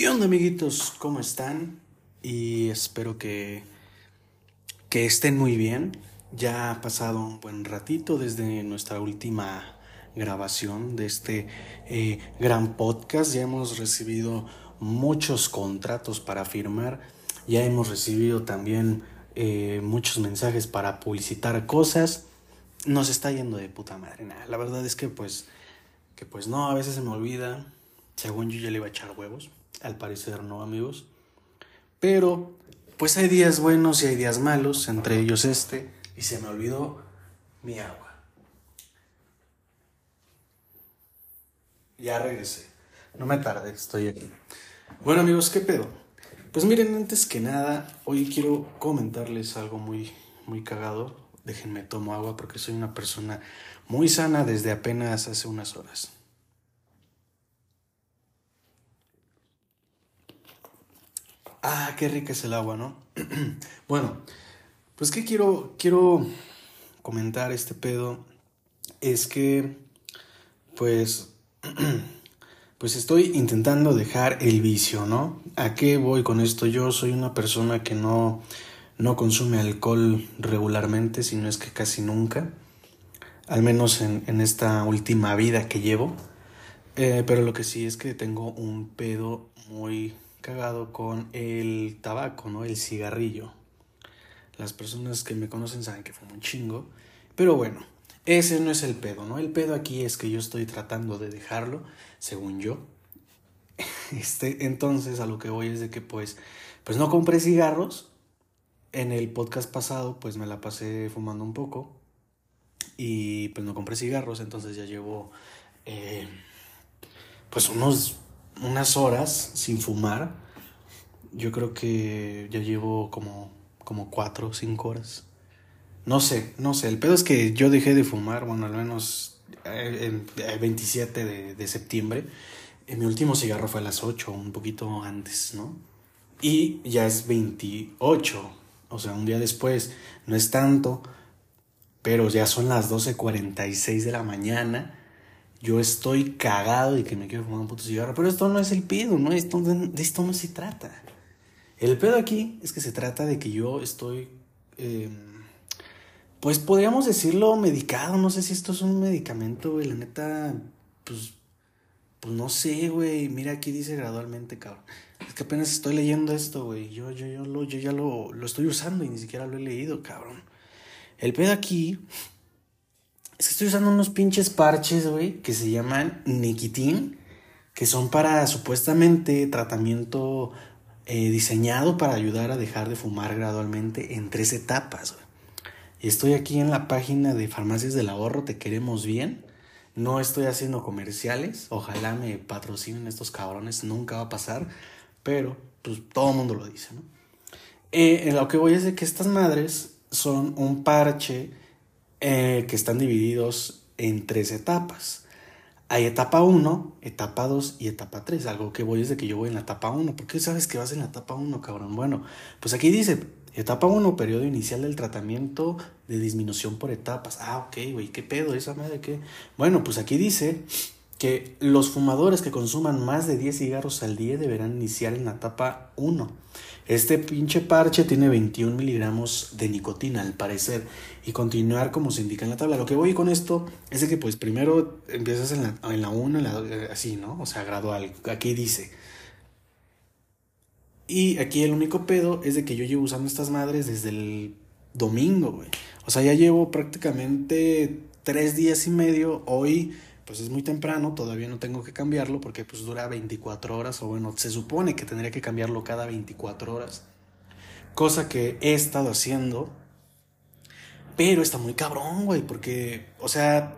¿Qué onda amiguitos? ¿Cómo están? Y espero que, que estén muy bien. Ya ha pasado un buen ratito desde nuestra última grabación de este eh, gran podcast. Ya hemos recibido muchos contratos para firmar. Ya hemos recibido también eh, muchos mensajes para publicitar cosas. Nos está yendo de puta madre. la verdad es que pues, que pues no, a veces se me olvida según yo ya le iba a echar huevos. Al parecer no, amigos. Pero, pues hay días buenos y hay días malos, entre ellos este. Y se me olvidó mi agua. Ya regresé. No me tarde, estoy aquí. Bueno, amigos, ¿qué pedo? Pues miren, antes que nada, hoy quiero comentarles algo muy, muy cagado. Déjenme tomo agua porque soy una persona muy sana desde apenas hace unas horas. Ah, qué rica es el agua, ¿no? bueno, pues que quiero, quiero comentar este pedo. Es que, pues, pues estoy intentando dejar el vicio, ¿no? ¿A qué voy con esto? Yo soy una persona que no, no consume alcohol regularmente, sino es que casi nunca. Al menos en, en esta última vida que llevo. Eh, pero lo que sí es que tengo un pedo muy cagado con el tabaco, ¿no? El cigarrillo. Las personas que me conocen saben que fue un chingo. Pero bueno, ese no es el pedo, ¿no? El pedo aquí es que yo estoy tratando de dejarlo, según yo. Este, entonces a lo que voy es de que pues, pues no compré cigarros. En el podcast pasado pues me la pasé fumando un poco. Y pues no compré cigarros, entonces ya llevo eh, pues unos unas horas sin fumar. Yo creo que ya llevo como, como cuatro o cinco horas. No sé, no sé. El pedo es que yo dejé de fumar, bueno, al menos el, 27 de, de septiembre. Mi último cigarro fue a las 8, un poquito antes, ¿no? Y ya es 28, o sea, un día después. No es tanto, pero ya son las 12.46 de la mañana yo estoy cagado y que me quiero fumar un puto cigarro. Pero esto no es el pedo, ¿no? Esto, de esto no se trata. El pedo aquí es que se trata de que yo estoy. Em, pues podríamos decirlo medicado. No sé si esto es un medicamento, güey. La neta, pues. Pues no sé, güey. Mira, aquí dice gradualmente, cabrón. Es que apenas estoy leyendo esto, güey. Yo, yo, yo, lo, yo ya lo, lo estoy usando y ni siquiera lo he leído, cabrón. El pedo aquí es que estoy usando unos pinches parches, güey, que se llaman Nikitin, que son para supuestamente tratamiento eh, diseñado para ayudar a dejar de fumar gradualmente en tres etapas, güey. Y estoy aquí en la página de Farmacias del Ahorro, te queremos bien. No estoy haciendo comerciales, ojalá me patrocinen estos cabrones, nunca va a pasar, pero pues todo el mundo lo dice, ¿no? Eh, en lo que voy es de que estas madres son un parche eh, que están divididos en tres etapas. Hay etapa 1, etapa 2 y etapa 3. Algo que voy es de que yo voy en la etapa 1. ¿Por qué sabes que vas en la etapa 1, cabrón? Bueno, pues aquí dice, etapa 1, periodo inicial del tratamiento de disminución por etapas. Ah, ok, güey, ¿qué pedo? ¿Esa madre qué? Bueno, pues aquí dice que los fumadores que consuman más de 10 cigarros al día deberán iniciar en la etapa 1 este pinche parche tiene 21 miligramos de nicotina, al parecer, y continuar como se indica en la tabla. Lo que voy con esto es de que, pues, primero empiezas en la, en la 1, así, ¿no? O sea, gradual. Aquí dice. Y aquí el único pedo es de que yo llevo usando estas madres desde el domingo, güey. O sea, ya llevo prácticamente tres días y medio. Hoy pues es muy temprano, todavía no tengo que cambiarlo porque pues dura 24 horas o bueno, se supone que tendría que cambiarlo cada 24 horas. Cosa que he estado haciendo. Pero está muy cabrón, güey, porque, o sea,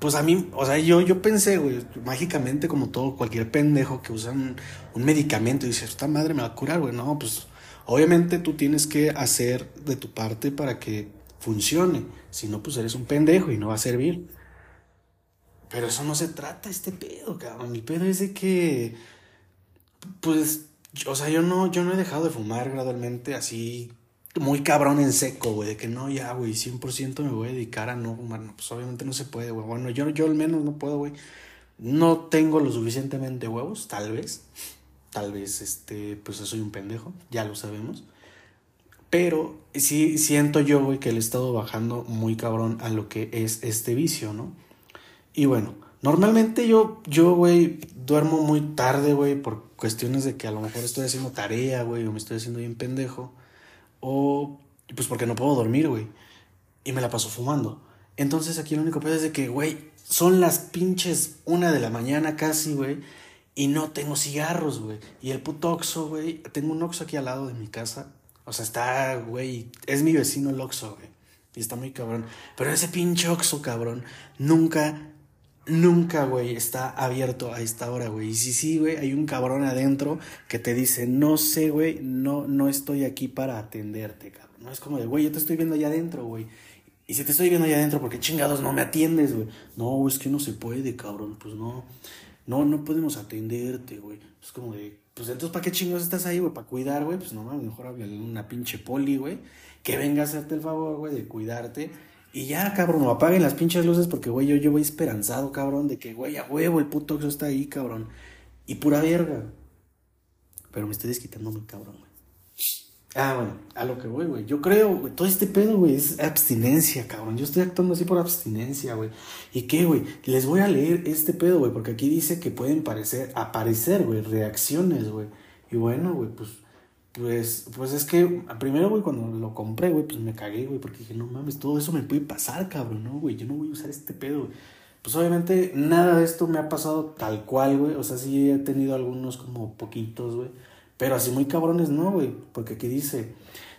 pues a mí, o sea, yo, yo pensé, güey, mágicamente como todo, cualquier pendejo que usa un, un medicamento y dice, esta madre me va a curar, güey, no, pues obviamente tú tienes que hacer de tu parte para que funcione, si no, pues eres un pendejo y no va a servir. Pero eso no se trata, este pedo, cabrón. Mi pedo es de que, pues, o sea, yo no, yo no he dejado de fumar gradualmente así, muy cabrón en seco, güey, de que no, ya, güey, 100% me voy a dedicar a no fumar. No, pues obviamente no se puede, güey. Bueno, yo, yo al menos no puedo, güey. No tengo lo suficientemente huevos, tal vez. tal vez, este, pues soy un pendejo, ya lo sabemos. Pero sí siento yo, güey, que le he estado bajando muy cabrón a lo que es este vicio, ¿no? Y bueno, normalmente yo, yo, güey, duermo muy tarde, güey, por cuestiones de que a lo mejor estoy haciendo tarea, güey, o me estoy haciendo bien pendejo. O pues porque no puedo dormir, güey. Y me la paso fumando. Entonces aquí lo único que es de que, güey, son las pinches una de la mañana casi, güey. Y no tengo cigarros, güey. Y el puto Oxxo, güey. Tengo un Oxxo aquí al lado de mi casa. O sea, está, güey. Es mi vecino el Oxxo, güey. Y está muy cabrón. Pero ese pinche Oxxo, cabrón, nunca, nunca, güey, está abierto a esta hora, güey. Y si sí, güey, hay un cabrón adentro que te dice, no sé, güey, no, no estoy aquí para atenderte, cabrón. No es como de, güey, yo te estoy viendo allá adentro, güey. Y si te estoy viendo allá adentro, ¿por qué chingados no me atiendes, güey? No, es que no se puede, cabrón. Pues no. No, no podemos atenderte, güey. Es como de, pues entonces, ¿para qué chingados estás ahí, güey? ¿Para cuidar, güey? Pues no, mejor háblale una pinche poli, güey. Que venga a hacerte el favor, güey, de cuidarte. Y ya, cabrón, apaguen las pinches luces porque, güey, yo, yo voy esperanzado, cabrón, de que, güey, a huevo, el puto Oxxo está ahí, cabrón. Y pura verga. Pero me estoy desquitando muy cabrón, güey. Ah, bueno, a lo que voy, güey. Yo creo, güey, todo este pedo, güey, es abstinencia, cabrón. Yo estoy actuando así por abstinencia, güey. ¿Y qué, güey? Les voy a leer este pedo, güey, porque aquí dice que pueden parecer, aparecer, güey, reacciones, güey. Y bueno, güey, pues, pues, pues es que, primero, güey, cuando lo compré, güey, pues me cagué, güey, porque dije, no mames, todo eso me puede pasar, cabrón, ¿no, güey? Yo no voy a usar este pedo, güey. Pues obviamente nada de esto me ha pasado tal cual, güey. O sea, sí he tenido algunos como poquitos, güey pero así muy cabrones no, güey. Porque aquí dice,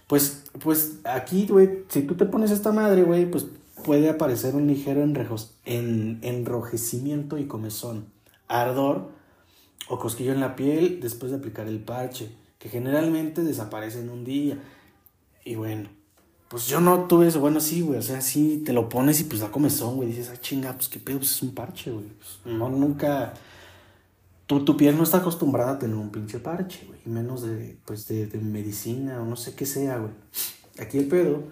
pues, pues aquí, güey, si tú te pones esta madre, güey, pues puede aparecer un ligero en, enrojecimiento y comezón, ardor o cosquillo en la piel después de aplicar el parche, que generalmente desaparece en un día. Y bueno, pues yo no tuve eso. Bueno, sí, güey, o sea, sí te lo pones y pues da comezón, güey. Dices, ah, chinga, pues qué pedo, pues es un parche, güey. Pues, no, nunca tu, piel no está acostumbrada a tener un pinche parche, güey. Y menos de, pues, de, medicina o no sé qué sea, güey. Aquí el pedo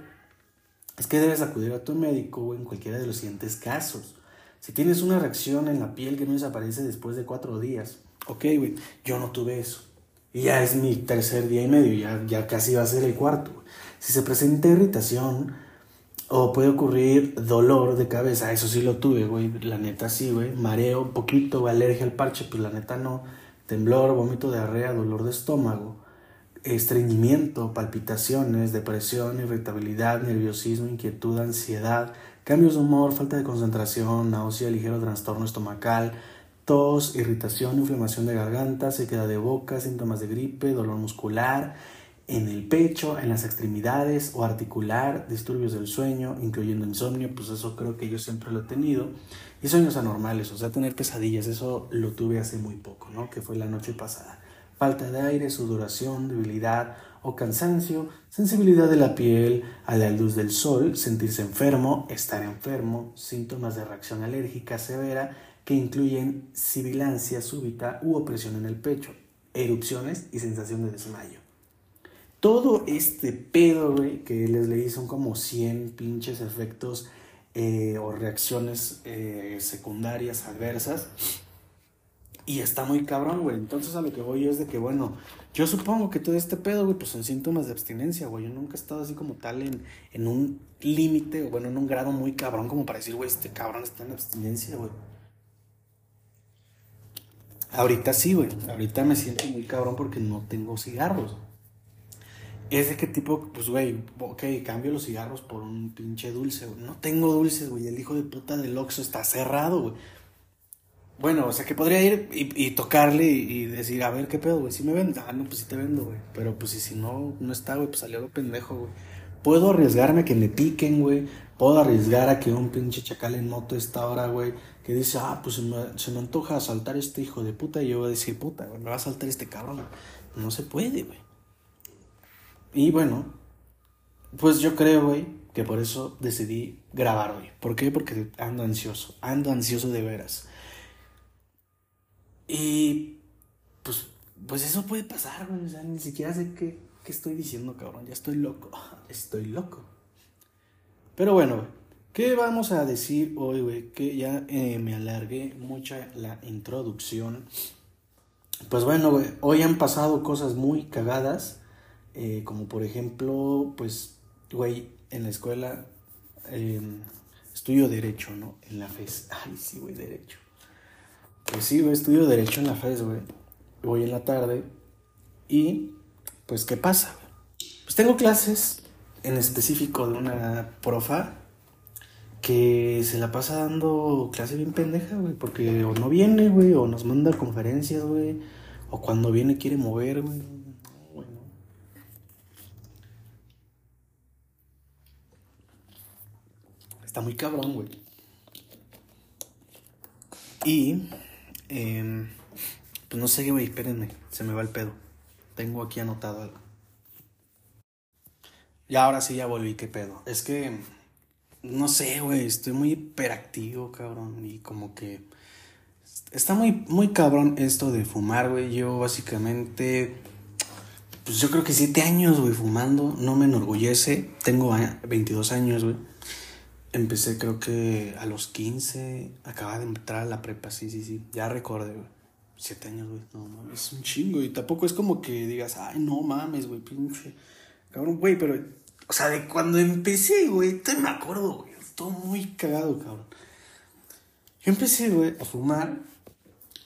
es que debes acudir a tu médico, en cualquiera de los siguientes casos. Si tienes una reacción en la piel que no desaparece después de cuatro días, ok, güey, yo no tuve eso. Y ya es mi tercer día y medio, ya, ya casi va a ser el cuarto. Si se presenta irritación, o puede ocurrir dolor de cabeza, eso sí lo tuve, güey, la neta sí, güey. Mareo poquito, alergia al parche, pues la neta no. Temblor, vómito, diarrea, dolor de estómago, estreñimiento, palpitaciones, depresión, irritabilidad, nerviosismo, inquietud, ansiedad, cambios de humor, falta de concentración, náusea, ligero trastorno estomacal, tos, irritación, inflamación de garganta, sequedad de boca, síntomas de gripe, dolor muscular, en el pecho, en las extremidades o articular, disturbios del sueño, incluyendo insomnio, pues eso creo que yo siempre lo he tenido. Y sueños anormales, o sea, tener pesadillas, eso lo tuve hace muy poco, ¿no? Que fue la noche pasada. Falta de aire, sudoración, debilidad o cansancio, sensibilidad de la piel a la luz del sol, sentirse enfermo, estar enfermo, síntomas de reacción alérgica severa que incluyen sibilancia súbita u opresión en el pecho, erupciones y sensación de desmayo todo este pedo, güey, que les leí son como 100 pinches efectos eh, o reacciones eh, secundarias adversas. Y está muy cabrón, güey. Entonces a lo que voy es de que, bueno, yo supongo que todo este pedo, güey, pues son síntomas de abstinencia, güey. Yo nunca he estado así como tal en, en un límite, o bueno, en un grado muy cabrón como para decir, güey, este cabrón está en abstinencia, güey. Ahorita sí, güey. Ahorita me siento muy cabrón porque no tengo cigarros. Es de qué tipo, pues, güey, ok, cambio los cigarros por un pinche dulce, güey. No tengo dulces, güey. El hijo de puta del Oxxo está cerrado, güey. Bueno, o sea, que podría ir y, tocarle y, decir, a ver, ¿qué pedo, güey? Si me venden, ah, no, pues sí te vendo, güey. Pero pues si, si no, no está, güey, pues salió lo pendejo, güey. Puedo arriesgarme a que me piquen, güey. Puedo arriesgar a que un pinche chacal en moto esta hora, güey, que dice, ah, pues se me, se me antoja asaltar este hijo de puta. Y yo voy a decir, puta, güey, me va a saltar este cabrón. No se puede, güey. Y bueno, pues yo creo, güey, que por eso decidí grabar hoy. ¿Por qué? Porque ando ansioso, ando ansioso de veras. Y pues, pues eso puede pasar, güey. O sea, ni siquiera sé qué, qué estoy diciendo, cabrón. Ya estoy loco. Estoy loco. Pero bueno. ¿Qué vamos a decir hoy, güey? Que ya eh, me alargué mucha la introducción. pues bueno, güey, hoy han pasado cosas muy cagadas, eh, como por ejemplo, pues, güey, en la escuela em, estudio derecho, ¿no? En la FES. Ay, sí, güey, derecho. Pues sí, güey, estudio derecho en la FES, güey. Voy en la tarde y, pues, ¿qué pasa? Pues tengo clases en específico de una profa que se la pasa dando clase bien pendeja, güey, porque o no viene, güey, o nos manda conferencias, güey, o cuando viene quiere mover, güey. Está muy cabrón, güey. Y, eh, pues no sé, güey, espérenme, se me va el pedo. Tengo aquí anotado algo. Y ahora sí ya volví, qué pedo. Es que no sé, güey, estoy muy hiperactivo, cabrón, y como que está muy, muy cabrón esto de fumar, güey. Yo básicamente, pues yo creo que siete años, güey, fumando, no me enorgullece. Tengo 22 años, güey. Empecé creo que a los 15, acaba de entrar a la prepa, sí, sí, sí, ya recordé, güey. Siete años, güey, no mames, es un chingo, y tampoco es como que digas, ay, no mames, güey, pinche. Cabrón, güey, pero o sea, de cuando empecé, güey, te me acuerdo, güey. Todo muy cagado, cabrón. Yo empecé, güey, a fumar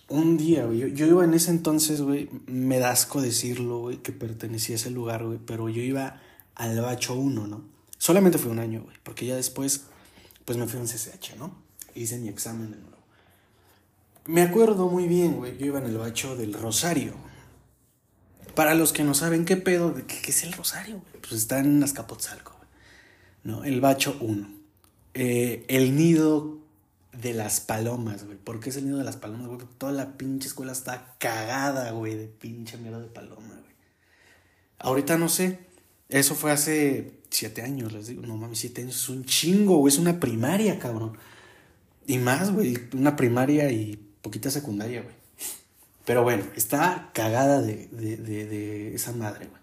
un día, güey. Yo, iba en ese entonces, güey, me da asco decirlo, güey, que pertenecía a ese lugar, güey. Pero yo iba al Bacho 1, ¿no? Solamente fue un año, güey. Porque ya después, pues me fui a un CCH, ¿no? Hice mi examen de nuevo. Me acuerdo muy bien, güey. Yo iba en el Bacho del Rosario, para los que no saben qué pedo, ¿qué, es el rosario? Pues está en Azcapotzalco, ¿no? El Bacho 1. Eh, el nido de las palomas, güey. ¿Por qué es el nido de las palomas, güey? Toda la pinche escuela está cagada, güey, de pinche mierda de paloma, güey. Ahorita no sé. Eso fue hace siete años, les digo. No mames, siete años es un chingo, güey. Es una primaria, cabrón. Y más, güey. Una primaria y poquita secundaria, güey. Pero bueno, está cagada de, de, de, esa madre, güey.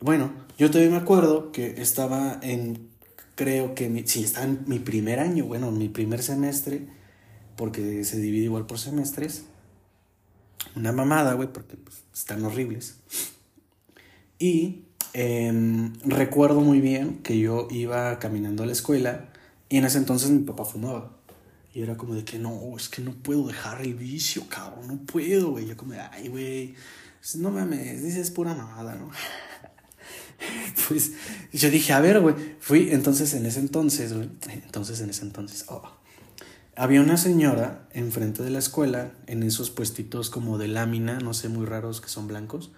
Bueno, yo todavía me acuerdo que estaba en, creo que, mi, sí, estaba en mi primer año, bueno, en mi primer semestre, porque se divide igual por semestres. Una mamada, güey, porque pues, están horribles. Y em, recuerdo muy bien que yo iba caminando a la escuela y en ese entonces mi papá fumaba. Y era como de que no, es que no puedo dejar el vicio, cabrón, no puedo, güey. Yo como de, ay, güey, no mames, dices pura mamada, ¿no? pues yo dije, a ver, güey, fui entonces en ese entonces, güey, entonces en ese entonces, oh, había una señora enfrente de la escuela, en esos puestitos como de lámina, no sé, muy raros que son blancos,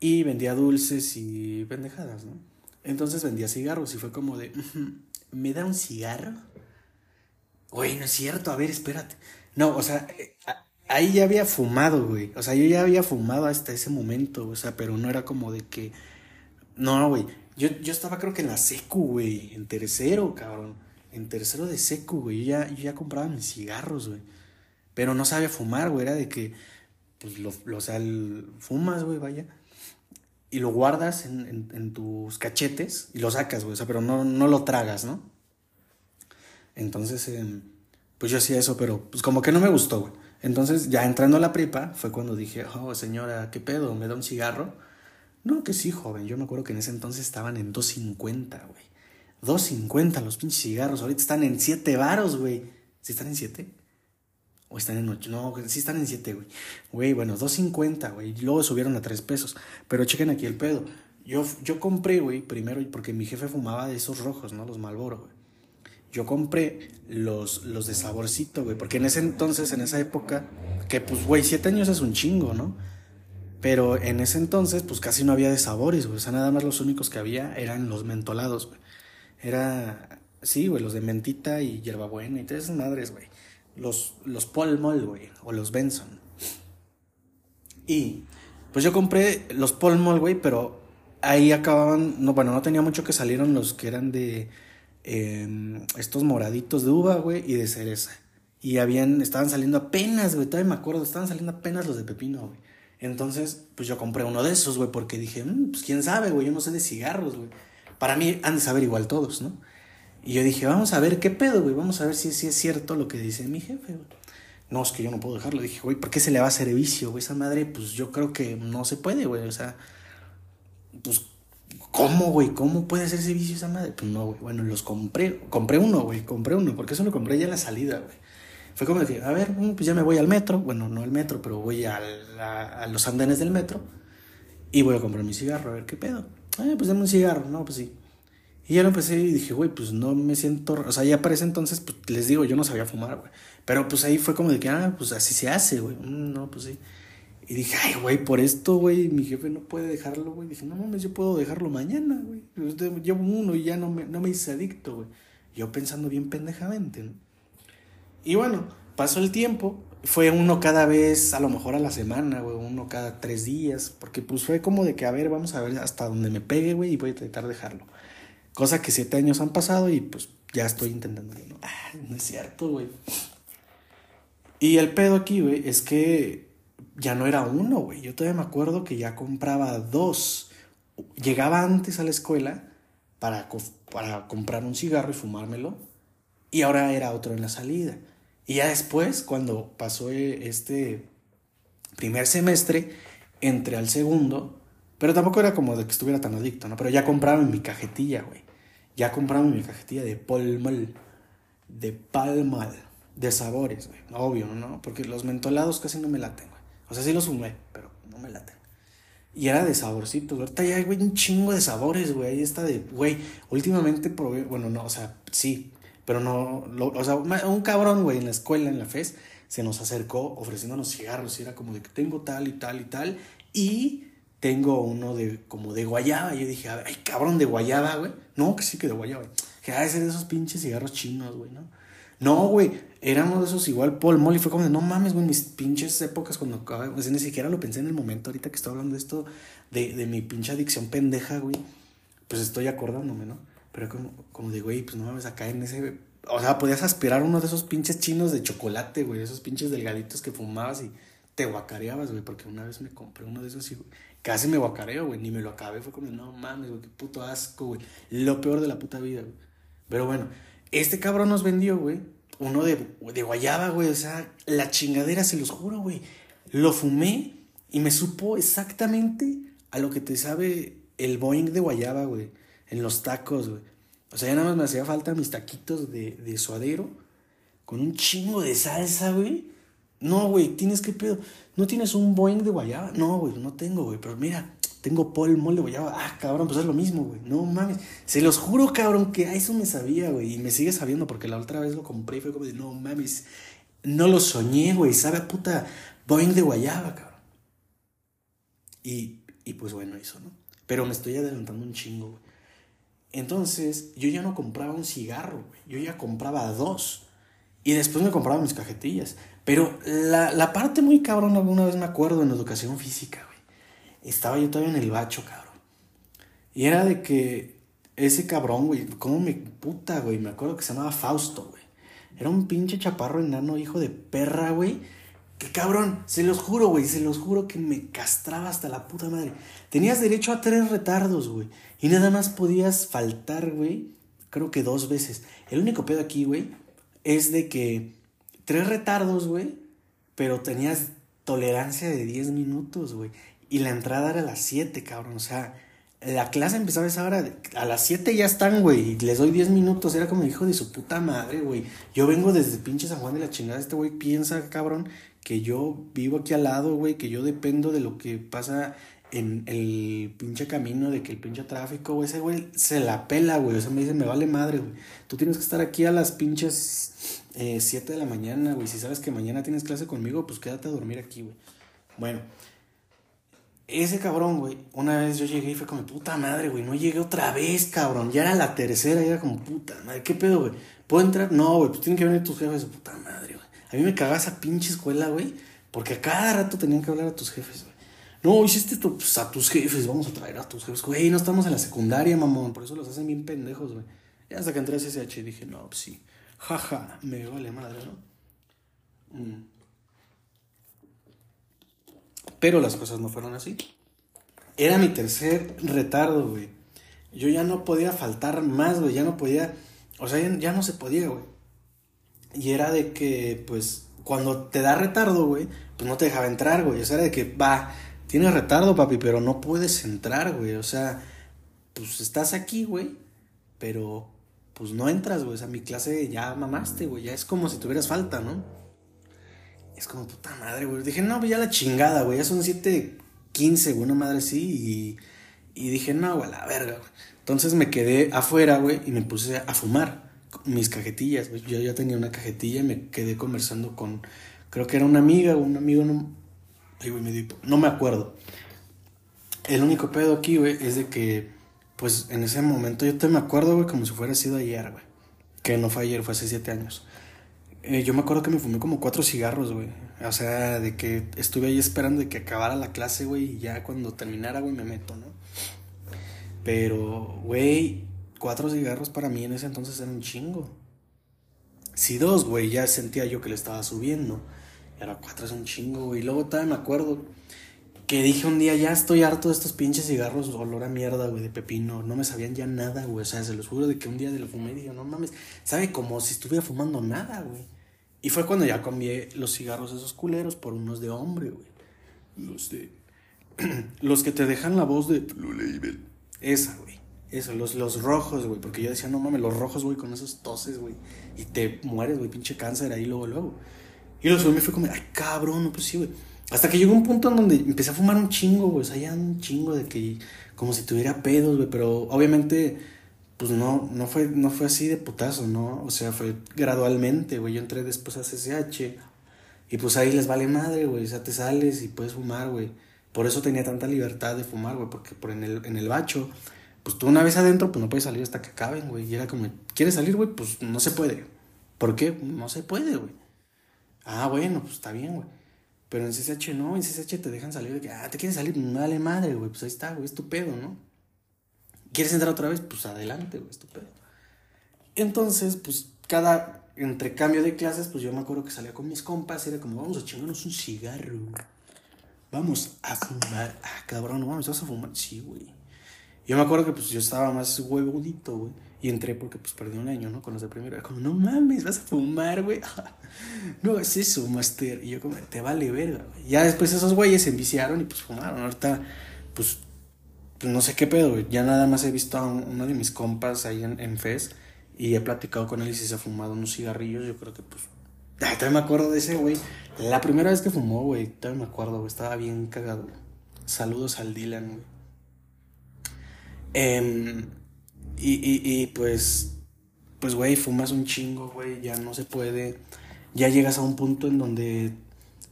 y vendía dulces y pendejadas, ¿no? Entonces vendía cigarros y fue como de, ¿me da un cigarro? Güey, no es cierto, a ver, espérate. No, o sea, eh, ahí ya había fumado, güey. O sea, yo ya había fumado hasta ese momento, o sea, pero no era como de que... No, güey. Yo, yo estaba creo que en la secu, güey. En tercero, cabrón. En tercero de secu, güey. Yo ya, yo ya compraba mis cigarros, güey. Pero no sabía fumar, güey. Era de que, pues, lo, o sea, fumas, güey, vaya. Y lo guardas en, en, tus cachetes y lo sacas, güey. O sea, pero no, no lo tragas, ¿no? Entonces, em, pues yo hacía eso, pero pues como que no me gustó, güey. Entonces, ya entrando a la prepa, fue cuando dije, oh, señora, ¿qué pedo? ¿Me da un cigarro? No, que sí, joven. Yo me acuerdo que en ese entonces estaban en 2.50, güey. 2.50 los pinches cigarros. Ahorita están en 7 varos, güey. ¿Sí están en 7? ¿O están en 8? No, sí están en 7, güey. Güey, bueno, 2.50, güey. Luego subieron a 3 pesos. Pero chequen aquí el pedo. Yo, yo compré, güey, primero, porque mi jefe fumaba de esos rojos, ¿no? Los Malboro, güey yo compré los, los de saborcito, güey. Porque en ese entonces, en esa época, que pues, güey, siete años es un chingo, ¿no? Pero en ese entonces, pues casi no había de sabores, güey. O sea, nada más los únicos que había eran los mentolados, güey. Era, sí, güey, los de mentita y hierbabuena y esas madres, güey. Los, los Paul güey, o los Benson. Y, pues yo compré los Paul Mall, güey, pero ahí acababan, no, bueno, no tenía mucho que salieron los que eran de estos moraditos de uva, güey, y de cereza. Y habían, estaban saliendo apenas, güey, todavía me acuerdo, estaban saliendo apenas los de pepino, güey. Entonces, pues yo compré uno de esos, güey, porque dije, mm, pues quién sabe, güey, yo no sé de cigarros, güey. Para mí han de saber igual todos, ¿no? Y yo dije, vamos a ver qué pedo, güey, vamos a ver si, si es cierto lo que dice mi jefe, güey. no, es que yo no puedo dejarlo. Dije, güey, ¿por qué se le va a hacer vicio, güey? Esa madre, pues yo creo que no se puede, güey. O sea, pues, ¿cómo, güey? ¿Cómo puede hacerse vicio esa madre? Pues no, güey. Bueno, los compré. Compré uno, güey. Compré uno, porque eso lo compré ya en la salida, güey. Fue como decir, a ver, mm, pues ya me voy al metro. Bueno, no al metro, pero voy a, a los andenes del metro. Y voy a comprar mi cigarro, a ver qué pedo. Ah, pues dame un cigarro. No, pues sí. Y ya lo empecé y dije, güey, pues no me siento. O sea, ya para entonces, pues les digo, yo no sabía fumar, güey. Pero pues ahí fue como de que, ah, pues así se hace, güey. Mm, no, pues sí. Y dije, ay, güey, por esto, güey, mi jefe no puede dejarlo, güey. Dije, no mames, yo puedo dejarlo mañana, güey. Llevo uno y ya no me, no me hice adicto, güey. Yo pensando bien pendejamente, ¿no? Y bueno, pasó el tiempo. Fue uno cada vez, a lo mejor a la semana, güey, uno cada tres días. Porque pues fue como de que, a ver, vamos a ver hasta donde me pegue, güey, y voy a intentar dejarlo. Cosa que siete años han pasado y pues ya estoy intentando. No, ah, no es cierto, güey. Y el pedo aquí, güey, es que ya no era uno, güey. Yo todavía me acuerdo que ya compraba dos. Llegaba antes a la escuela para, para comprar un cigarro y fumármelo. Y ahora era otro en la salida. Y ya después, cuando pasó este primer semestre, entré al segundo. Pero tampoco era como de que estuviera tan adicto, ¿no? Pero ya compraba mi cajetilla, güey. Ya compraba mi cajetilla de Palmal. De Palmal. De sabores, güey. Obvio, ¿no? Porque los mentolados casi no me laten. O sea, sí los fumé, pero no me laten. Y era de saborcitos. Ahorita ya hay, güey, un chingo de sabores, güey. Ahí está de, güey, últimamente probé, bueno, no, o sea, sí, pero no, o sea, un cabrón, güey, en la escuela, en la FES, se nos acercó ofreciéndonos cigarros y era como de que tengo tal y tal y tal. Y tengo uno de como de guayaba. Y yo dije, ay, cabrón, de guayaba, güey. No, que sí que de guayaba. Que ha de ser de esos pinches cigarros chinos, güey, ¿no? No, güey, éramos de esos igual Paul Mall y fue como de, no mames, güey, mis pinches épocas cuando acabé, pues ni siquiera lo pensé en el momento ahorita que estoy hablando de esto, de, de mi pinche adicción pendeja, güey, pues estoy acordándome, ¿no? Pero como, como de, güey, pues no mames, acá en ese, o sea, podías aspirar uno de esos pinches chinos de chocolate, güey, esos pinches delgaditos que fumabas y te guacareabas, güey, porque una vez me compré uno de esos y, casi me guacareo, güey, ni me lo acabé, fue como, no mames, güey, qué puto asco, güey, lo peor de la puta vida, güey. Pero bueno, este cabrón nos vendió, güey, uno de, de guayaba, güey, o sea, la chingadera, se los juro, güey, lo fumé y me supo exactamente a lo que te sabe el Boeing de guayaba, güey, en los tacos, güey. O sea, ya nada más me hacía falta mis taquitos de, de suadero con un chingo de salsa, güey no, güey, tienes que pedo. ¿No tienes un Boeing de guayaba? No, güey, no tengo, güey. Pero mira, tengo Mole de guayaba. Ah, cabrón, pues es lo mismo, güey. No mames. Se los juro, cabrón, que a eso me sabía, güey. Y me sigue sabiendo porque la otra vez lo compré y fue como de, no mames. No lo soñé, güey. Sabe a puta Boeing de guayaba, cabrón. Y, y pues bueno, eso, ¿no? Pero me estoy adelantando un chingo, güey. Entonces, yo ya no compraba un cigarro, güey. Yo ya compraba dos. Y después me compraba mis cajetillas. Pero la, la parte muy cabrón, alguna vez me acuerdo en educación física, güey. Estaba yo todavía en el bacho, cabrón. Y era de que ese cabrón, güey, ¿cómo me puta, güey? Me acuerdo que se llamaba Fausto, güey. Era un pinche chaparro enano, hijo de perra, güey. Que cabrón, se los juro, güey, se los juro que me castraba hasta la puta madre. Tenías derecho a tres retardos, güey. Y nada más podías faltar, güey. Creo que dos veces. El único pedo aquí, güey, es de que tres retardos, güey, pero tenías tolerancia de 10 minutos, güey. Y la entrada era a las 7, cabrón. O sea, la clase empezaba esa hora. A las 7 ya están, güey. Y les doy 10 minutos. Era como hijo de su puta madre, güey. Yo vengo desde pinche San Juan de la chingada. Este güey piensa, cabrón, que yo vivo aquí al lado, güey. Que yo dependo de lo que pasa en el pinche camino, de que el pinche tráfico, güey. Ese güey se la pela, güey. O sea, me dice, me vale madre, güey. Tú tienes que estar aquí a las pinches 7 eh, de la mañana, güey. Si sabes que mañana tienes clase conmigo, pues quédate a dormir aquí, güey. Bueno, ese cabrón, güey, una vez yo llegué y fue como, puta madre, güey, no llegué otra vez, cabrón. Ya era la tercera, y era como, puta madre, ¿qué pedo, güey? ¿Puedo entrar? No, güey, pues tienen que venir tus jefes, puta madre, güey. A mí me cagaba esa pinche escuela, güey, porque a cada rato tenían que hablar a tus jefes, güey. No, hiciste esto, pues a tus jefes, vamos a traer a tus jefes. Güey, no estamos en la secundaria, mamón, por eso los hacen bien pendejos, güey. Y hasta que entré a SSH dije, no, pues sí jaja, me vale madre, ¿no? Mm. Pero las cosas no fueron así. Era mi tercer retardo, güey. Yo ya no podía faltar más, güey. Ya no podía. O sea, ya, no se podía, güey. Y era de que, pues, cuando te da retardo, güey, pues no te dejaba entrar, güey. O sea, era de que, va, tienes retardo, papi, pero no puedes entrar, güey. O sea, pues estás aquí, güey, pero pues no entras, güey. O sea, mi clase ya mamaste, güey. Ya es como si tuvieras falta, ¿no? Es como puta madre, güey. Dije, no, pues ya la chingada, güey. Ya son 7:15, güey, una madre sí. Y, dije, no, güey, la verga, güey. Entonces me quedé afuera, güey, y me puse a fumar mis cajetillas. Yo ya tenía una cajetilla y me quedé conversando con, creo que era una amiga o un amigo, no, ay, güey, me no me acuerdo. El único pedo aquí, güey, es de que, pues en ese momento yo te me acuerdo, güey, como si fuera sido ayer, güey. Que no fue ayer, fue hace siete años. Eh, yo me acuerdo que me fumé como cuatro cigarros, güey. O sea, de que estuve ahí esperando de que acabara la clase, güey, y ya cuando terminara, güey, me meto, ¿no? Pero, güey, cuatro cigarros para mí en ese entonces era un chingo. Si dos, güey, ya sentía yo que le estaba subiendo. Y ahora cuatro es un chingo, güey. Y luego todavía me acuerdo que dije un día, ya estoy harto de estos pinches cigarros, olor a mierda, güey, de pepino. No me sabían ya nada, güey. O sea, se los juro de que un día de lo fumé y dije, no mames, sabe como si estuviera fumando nada, güey. Y fue cuando ya cambié los cigarros esos culeros por unos de hombre, güey. Los de. los que te dejan la voz de Blue Label. Esa, güey. Eso, los, los rojos, güey. Porque yo decía, no mames, los rojos, güey, con esos toses, güey. Y te mueres, güey, pinche cáncer ahí luego, luego. Y los me fue como, ay, cabrón, pues sí, güey. Hasta que llegó un punto en donde empecé a fumar un chingo, güey. O sea, ya un chingo de que, como si tuviera pedos, güey. Pero obviamente, pues no, no fue, no fue así de putazo, ¿no? O sea, fue gradualmente, güey. Yo entré después a CCH. Y pues ahí les vale madre, güey. O sea, te sales y puedes fumar, güey. Por eso tenía tanta libertad de fumar, güey. Porque por en el, en el bacho pues tú una vez adentro, pues no puedes salir hasta que acaben, güey. Y era como, ¿quieres salir, güey? Pues no se puede. ¿Por qué? No se puede, güey. Ah, bueno, pues está bien, güey. Pero en CSH no, en CSH te dejan salir de que, ah, te quieres salir, dale madre, güey. Pues ahí está, güey, es tu pedo, ¿no? ¿Quieres entrar otra vez? Pues adelante, güey, es tu pedo. Entonces, pues cada entre cambio de clases, pues yo me acuerdo que salía con mis compas y era como, vamos a chingarnos un cigarro. Vamos a fumar. Ah, cabrón, no mames, vas a fumar. Sí, güey. Yo me acuerdo que pues yo estaba más huevudito, güey. Y entré porque pues perdí un año, ¿no? Con los de primero. Como, no mames, vas a fumar, güey. no es eso, master. Y yo como, te vale verga, güey. Ya después esos güeyes se enviciaron y pues fumaron. Ahorita, pues, no sé qué pedo. Ya nada más he visto a uno de mis compas ahí en, en. Y he platicado con él y si se ha fumado unos cigarrillos. Yo creo que pues... Ay, todavía me acuerdo de ese, güey. La primera vez que fumó, güey. Todavía me acuerdo, güey. Estaba bien cagado. Saludos al Dylan, güey. Em, y, y, y, pues, pues, güey, fumas un chingo, güey, ya no se puede. Ya llegas a un punto en donde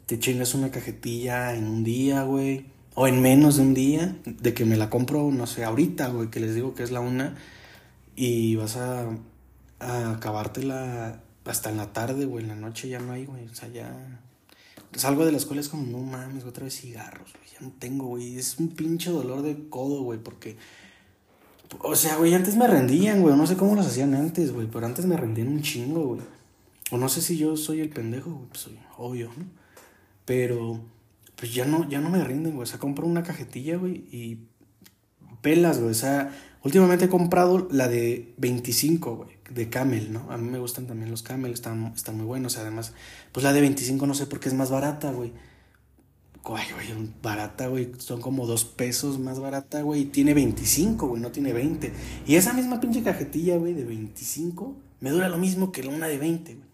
te chingas una cajetilla en un día, güey. O en menos de un día, de que me la compro, no sé, ahorita, güey, que les digo que es la una. Y vas a, acabártela hasta en la tarde, güey, en la noche ya no hay, güey. O sea, ya salgo de la escuela es como, no mames, otra vez cigarros, güey, ya no tengo, güey. Es un pinche dolor de codo, güey, porque o sea, güey, antes me rendían, güey. No sé cómo los hacían antes, güey. Pero antes me rendían un chingo, güey. O no sé si yo soy el pendejo, güey. Pues soy obvio, ¿no? Pero, pues ya no, ya no me rinden, güey. O sea, compro una cajetilla, güey. Y pelas, güey. O sea, últimamente he comprado la de 25, güey. De Camel, ¿no? A mí me gustan también los Camel. Están, están muy buenos. Además, pues la de 25 no sé por qué es más barata, güey. Güey, güey, barata, güey. Son como dos pesos más barata, güey. Y tiene 25, güey, no tiene 20. Y esa misma pinche cajetilla, güey, de 25, me dura lo mismo que la una de 20, güey.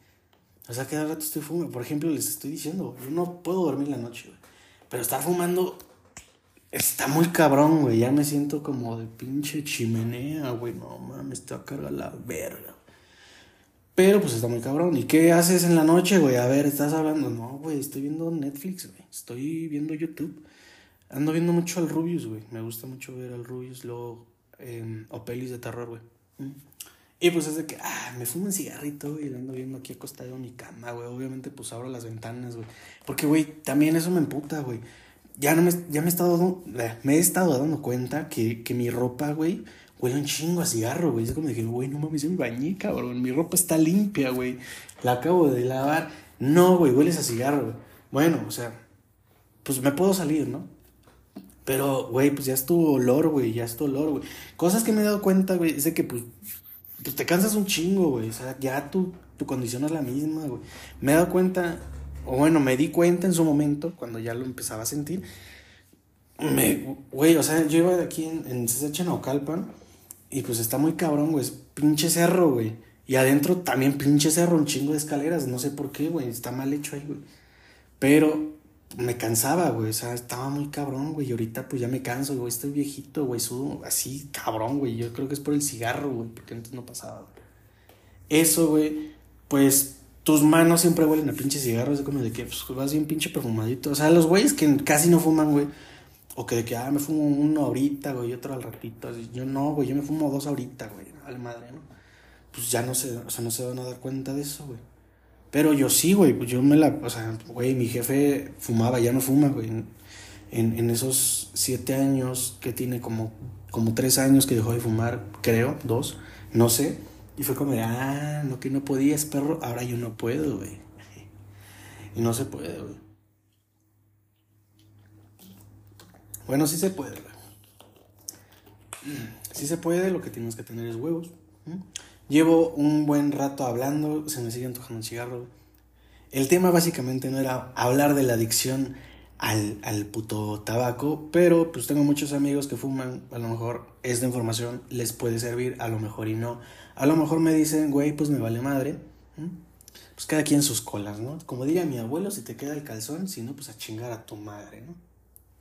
O sea, cada rato estoy fumando. Por ejemplo, les estoy diciendo, yo no puedo dormir la noche, güey. Pero estar fumando está muy cabrón, güey. Ya me siento como de pinche chimenea, güey. No mames, te va a cargar la verga. Pero pues está muy cabrón. ¿Y qué haces en la noche, güey? A ver, estás hablando. No, güey, estoy viendo Netflix, güey. Estoy viendo YouTube. Ando viendo mucho al Rubius, güey. Me gusta mucho ver al Rubius, luego. Eh, o pelis de terror, güey. Mm. Y pues es de que, ah, me fumo un cigarrito, güey. Ando viendo aquí acostado en mi cama, güey. Obviamente, pues abro las ventanas, güey. Porque, güey, también eso me emputa, güey. Ya, no me, ya me, he estado, me he estado dando cuenta que, que mi ropa, güey, huele un chingo a cigarro, güey. Es como dije, güey, no mames, yo me bañé, cabrón. Mi ropa está limpia, güey. La acabo de lavar. No, güey, hueles a cigarro, güey. Bueno, o sea, pues me puedo salir, ¿no? Pero, güey, pues ya es tu olor, güey, ya es tu olor, güey. Cosas que me he dado cuenta, güey, es de que, pues, pues te cansas un chingo, güey. O sea, ya tu, tu condición es la misma, güey. Me he dado cuenta o bueno, me di cuenta en su momento, cuando ya lo empezaba a sentir, me, güey, o sea, yo iba de aquí en, en CSH Naucalpan y pues está muy cabrón, güey, es pinche cerro, güey. Y adentro también pinche cerro, un chingo de escaleras, no sé por qué, güey, está mal hecho ahí, güey. Pero me cansaba, güey, o sea, estaba muy cabrón, güey, y ahorita pues ya me canso, güey, estoy viejito, güey, sudo así, cabrón, güey, yo creo que es por el cigarro, güey, porque antes no pasaba, güey. Eso, güey, pues tus manos siempre huelen a pinche cigarros, es como de que pues, vas bien pinche perfumadito. O sea, los güeyes que casi no fuman, güey. O que de que, ah, me fumo uno ahorita, güey, y otro al ratito. Yo no, güey, yo me fumo dos ahorita, güey, a la madre, ¿no? Pues ya no se, o sea, no se van a dar cuenta de eso, güey. Pero yo sí, güey, pues yo me la, o sea, güey, mi jefe fumaba, ya no fuma, güey. En, en esos siete años que tiene como, como tres años que dejó de fumar, creo, dos, no sé. Y fue como de, ah, no que no podías, perro, ahora yo no puedo, güey. Y no se puede, güey. Bueno, sí se puede, güey. Sí se puede, lo que tienes que tener es huevos. Llevo un buen rato hablando, se me sigue antojando un cigarro. El tema básicamente no era hablar de la adicción al, al puto tabaco, pero pues tengo muchos amigos que fuman, a lo mejor esta información les puede servir, a lo mejor y no. A lo mejor me dicen, güey, pues me vale madre. Pues cada quien sus colas, ¿no? Como diría mi abuelo, si te queda el calzón, si no, pues a chingar a tu madre, ¿no?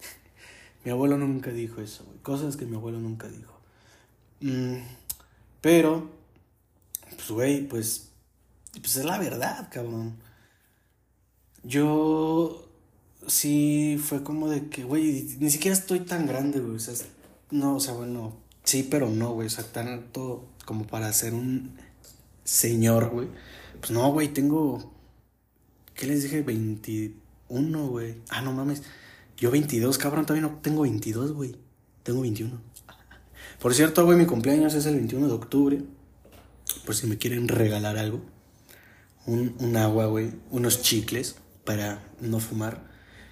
mi abuelo nunca dijo eso, güey. Cosas que mi abuelo nunca dijo. Mm, pero, pues, güey, pues, pues es la verdad, cabrón. Yo sí fue como de que, güey, ni siquiera estoy tan grande, güey. O sea, no, o sea, bueno, sí, pero no, güey. O sea, tanto como para ser un señor, güey. Pues no, güey, tengo. ¿Qué les dije? 21, güey. Ah, no mames. Yo 22, cabrón, todavía no tengo 22, güey. Tengo 21. Por cierto, güey, mi cumpleaños es el 21 de octubre. Por si me quieren regalar algo. Un, un agua, güey. Unos chicles para no fumar.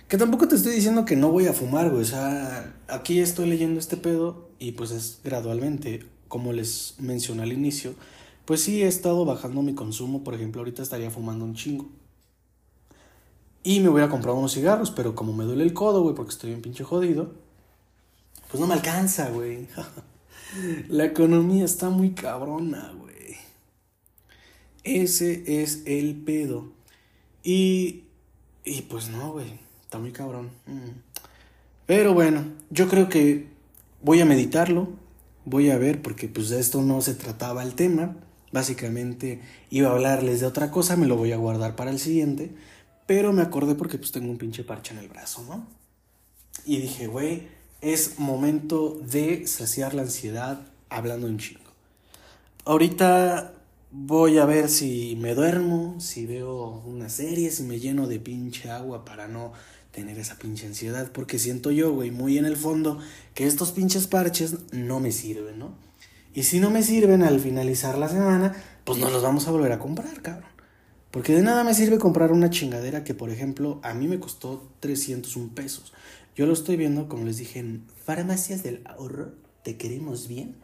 Que tampoco te estoy diciendo que no voy a fumar, güey. O sea, aquí estoy leyendo este pedo y pues es gradualmente como les mencioné al inicio, pues sí he estado bajando mi consumo. Por ejemplo, ahorita estaría fumando un chingo. Y me voy a comprar unos cigarros, pero como me duele el codo, güey, porque estoy bien pinche jodido, pues no me alcanza, güey. La economía está muy cabrona, güey. Ese es el pedo. Y, y pues no, güey. Está muy cabrón. Mm. Pero bueno, yo creo que voy a meditarlo voy a ver porque pues de esto no se trataba el tema. Básicamente iba a hablarles de otra cosa, me lo voy a guardar para el siguiente. Pero me acordé porque pues tengo un pinche parche en el brazo, ¿no? Y dije, güey, es momento de saciar la ansiedad hablando un chingo. Ahorita voy a ver si me duermo, si veo una serie, si me lleno de pinche agua para no tener esa pinche ansiedad, porque siento yo, güey, muy en el fondo, que estos pinches parches no me sirven, ¿no? Y si no me sirven al finalizar la semana, pues no los vamos a volver a comprar, cabrón. Porque de nada me sirve comprar una chingadera que, por ejemplo, a mí me costó 301 pesos. Yo lo estoy viendo, como les dije, en farmacias del ahorro, te queremos bien,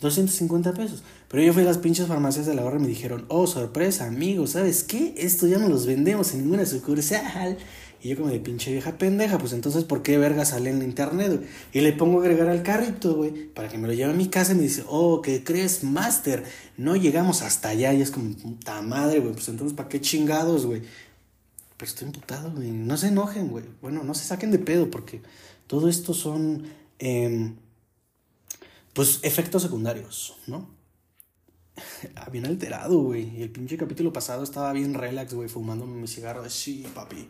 250 pesos. Pero yo fui a las pinches farmacias del ahorro y me dijeron, oh, sorpresa, amigo, ¿sabes qué? Esto ya no los vendemos en ninguna sucursal. Y yo como de pinche vieja pendeja, pues entonces, ¿por qué verga sale en internet, Y le pongo a agregar al carrito, güey, para que me lo lleve a mi casa y me dice, oh, ¿qué crees, master? No llegamos hasta allá y es como, puta madre, güey, pues entonces, ¿para qué chingados, güey? Pero estoy imputado, güey. No se enojen, güey. Bueno, no se saquen de pedo porque todo esto son, eh, pues, efectos secundarios, ¿no? bien alterado, güey. Y el pinche capítulo pasado estaba bien relax, güey, fumándome mi cigarro sí, papi.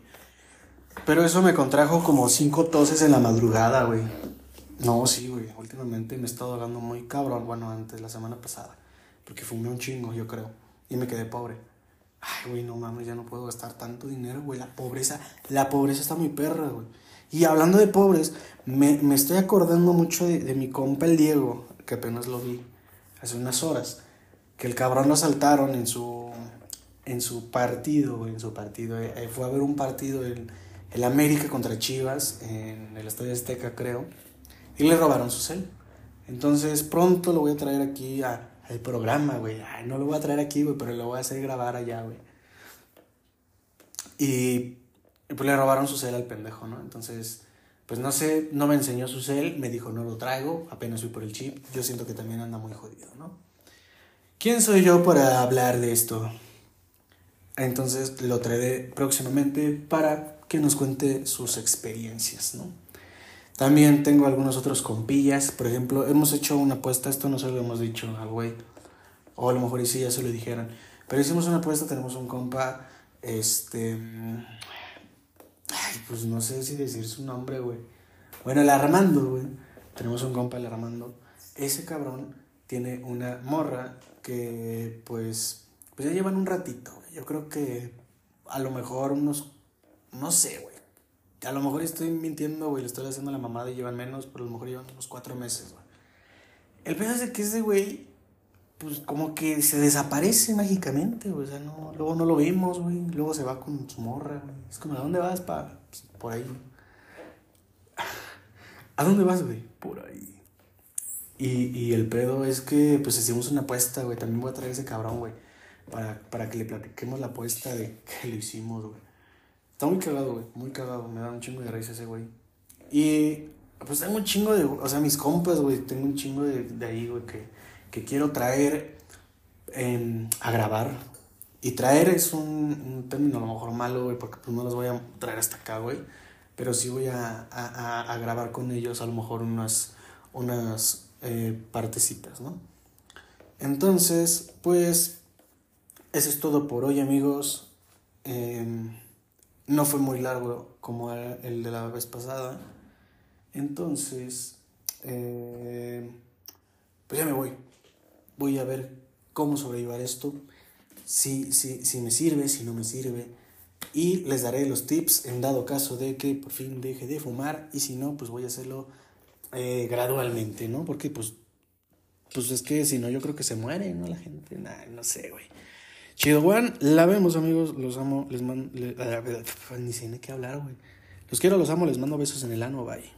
Pero eso me contrajo como cinco toses en la madrugada, güey. No, sí, güey. Últimamente me he estado hablando muy cabrón. Bueno, antes, la semana pasada. Porque fumé un chingo, yo creo. Y me quedé pobre. Ay, güey, no mames, ya no puedo gastar tanto dinero, güey. La pobreza, la pobreza está muy perra, güey. Y hablando de pobres, me, me estoy acordando mucho de, de, mi compa el Diego, que apenas lo vi hace unas horas. Que el cabrón lo asaltaron en su, en su partido, en su partido. Eh, fue a ver un partido en el América contra Chivas en el Estadio Azteca, creo, y le robaron su cel. Entonces pronto lo voy a traer aquí al programa, güey. no lo voy a traer aquí, güey, pero lo voy a hacer grabar allá, güey. Y y pues le robaron su cel al pendejo, ¿no? Entonces, pues no sé, no me enseñó su cel, me dijo no lo traigo, apenas fui por el chip. Yo siento que también anda muy jodido, ¿no? ¿Quién soy yo para hablar de esto? Entonces lo traeré próximamente para que nos cuente sus experiencias, ¿no? También tengo algunos otros compillas, por ejemplo, hemos hecho una apuesta, esto no se lo hemos dicho al güey, o a lo mejor sí ya se lo dijeron, pero hicimos una apuesta, tenemos un compa, este, ay, pues no sé si decir su nombre, güey. Bueno, el Armando, güey, tenemos un compa, el Armando, ese cabrón tiene una morra que, pues, pues ya llevan un ratito, güey. Yo creo que a lo mejor unos, no sé, güey. A lo mejor estoy mintiendo, güey, le estoy haciendo la mamada y llevan menos, pero a lo mejor llevan unos cuatro meses, güey. El pedo es de que ese güey, pues como que se desaparece mágicamente, güey. O sea, no, luego no lo vimos, güey. Luego se va con su morra, güey. Es como, ¿a dónde vas, pa? Pues, por ahí. ¿A dónde vas, güey? Por ahí. Y, y el pedo es que, pues hicimos una apuesta, güey. También voy a traer ese cabrón, güey. Para, para que le platiquemos la apuesta de que lo hicimos, güey. Está muy cagado, güey. Muy cagado. Me da un chingo de risa ese güey. Y pues tengo un chingo de. O sea, mis compas, güey. Tengo un chingo de, de ahí, güey, que, que quiero traer em, a grabar. Y traer es un, término a lo mejor malo, güey, porque pues no los voy a traer hasta acá, güey. Pero sí voy a, a, a, grabar con ellos a lo mejor unas, unas eh, partecitas, ¿no? Entonces, pues, eso es todo por hoy, amigos. Eh, no fue muy largo como el de la vez pasada. Entonces, eh, pues ya me voy. Voy a ver cómo sobrellevar esto. Si, si, si me sirve, si no me sirve. Y les daré los tips en dado caso de que por fin deje de fumar. Y si no, pues voy a hacerlo eh, gradualmente, ¿no? Porque pues, pues es que si no, yo creo que se muere, ¿no? La gente, nah, no sé, güey. Chido, Juan, la vemos, amigos. Los amo. Les mando. ni sé de qué hablar, güey. Los quiero, los amo. Les mando besos en el ano. Bye.